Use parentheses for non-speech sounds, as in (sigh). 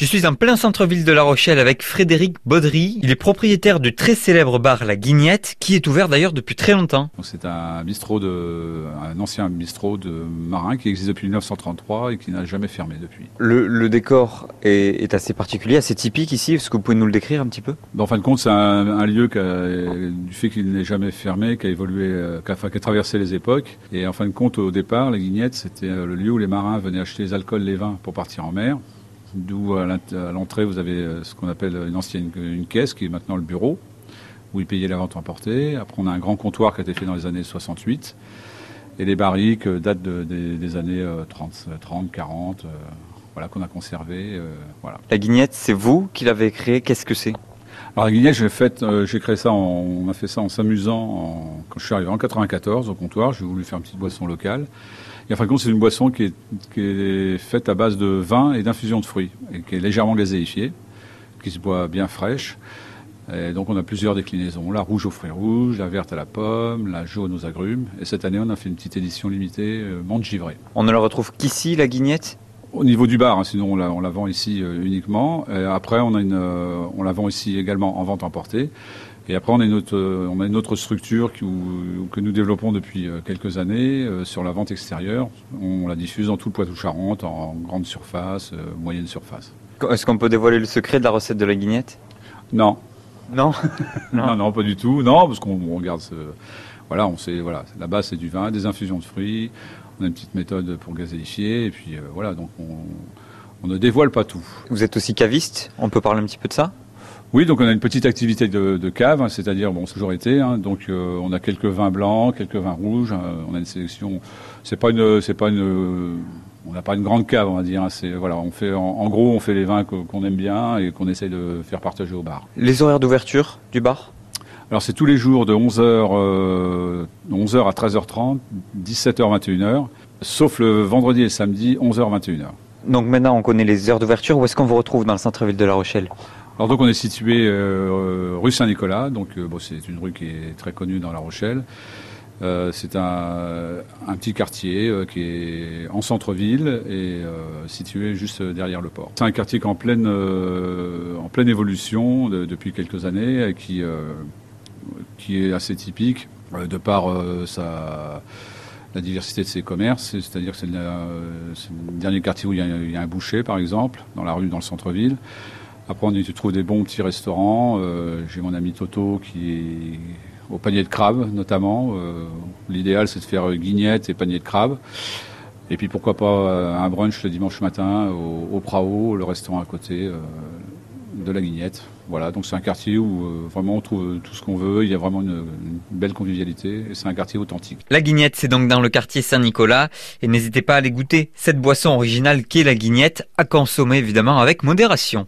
Je suis en plein centre-ville de La Rochelle avec Frédéric Baudry. Il est propriétaire du très célèbre bar La Guignette, qui est ouvert d'ailleurs depuis très longtemps. C'est un bistrot de, un ancien bistrot de marin qui existe depuis 1933 et qui n'a jamais fermé depuis. Le, décor est, assez particulier, assez typique ici. Est-ce que vous pouvez nous le décrire un petit peu? En fin de compte, c'est un, lieu qui du fait qu'il n'est jamais fermé, qui a évolué, euh, qui a, qui a, traversé les époques. Et en fin de compte, au départ, La Guignette, c'était euh, le lieu où les marins venaient acheter les alcools, les vins pour partir en mer. D'où à l'entrée, vous avez euh, ce qu'on appelle une ancienne caisse, qui est maintenant le bureau, où ils payaient la vente emportée. Après, on a un grand comptoir qui a été fait dans les années 68. Et les barriques euh, datent des, années 30, 30 40, voilà, qu'on a conservé. Euh, voilà. La guignette, c'est vous qui l'avez créée? Qu'est-ce que c'est? Alors la guignette, j'ai fait, j'ai créé ça, on a fait ça en s'amusant. Quand je suis arrivé en 94 au comptoir, j'ai voulu faire une petite boisson locale. Et en fin de compte, c'est une boisson qui est, faite à base de vin et d'infusion de fruits, et qui est légèrement gazéifiée, qui se boit bien fraîche. Et donc on a plusieurs déclinaisons, la rouge aux fruits rouges, la verte à la pomme, la jaune aux agrumes. Et cette année, on a fait une petite édition limitée, euh, menthe givrée. On ne la retrouve qu'ici, la guignette? Au niveau du bar, hein, sinon on la, on la, vend ici euh, uniquement. après, on, a une, euh, on la vend ici également en vente emportée. Et après, on a une autre, euh, on a une autre structure qui, que nous développons depuis quelques années euh, sur la vente extérieure. On la diffuse dans tout le Poitou-Charentes, en grande surface, moyenne surface. Est-ce qu'on peut dévoiler le secret de la recette de la guignette? Non. (laughs) Non? non, non, pas du tout. Non, parce qu'on regarde ce, voilà, on sait, voilà, la base c'est du vin, des infusions de fruits. On a une petite méthode pour gazéifier, et puis voilà, donc on, on ne dévoile pas tout. Vous êtes aussi caviste. On peut parler un petit peu de ça? Oui, donc on a une petite activité de, cave, hein, c'est-à-dire bon, c'est toujours été. Hein, donc euh, on a quelques vins blancs, quelques vins rouges. Hein, on a une sélection. C'est pas une, c'est pas une. On n'a pas une grande cave, on va dire. c'est voilà, on fait en, gros, on fait les vins qu'on aime bien et qu'on essaye de faire partager au bar. Les horaires d'ouverture du bar? Alors c'est tous les jours de 11h, 11h à 13h30, 17h 21h, sauf le vendredi et samedi 11h 21h. Donc maintenant on connaît les heures d'ouverture. Où est-ce qu'on vous retrouve dans le centre-ville de La Rochelle? Alors donc on est situé euh, rue Saint-Nicolas, donc euh, bon, c'est une rue qui est très connue dans La Rochelle. Euh, c'est un, petit quartier qui est en centre-ville et situé juste derrière le port. C'est un quartier qui est en pleine, en pleine évolution depuis quelques années, qui, qui est assez typique de par sa la diversité de ses commerces, c'est-à-dire que c'est le, dernier quartier où il y, a, un boucher, par exemple, dans la rue, dans le centre-ville. Après, on y trouve des bons petits restaurants. Euh, j'ai mon ami Toto qui est au panier de crabe, notamment. Euh, l'idéal, c'est de faire guignette et panier de crabe. Et puis, pourquoi pas euh, un brunch le dimanche matin au, au Prao, le restaurant à côté de la Guignette. Voilà, donc c'est un quartier où vraiment on trouve tout ce qu'on veut. Il y a vraiment une, une belle convivialité et c'est un quartier authentique. La Guignette, c'est donc dans le quartier Saint-Nicolas. Et n'hésitez pas à aller goûter cette boisson originale qu'est la Guignette, à consommer évidemment avec modération.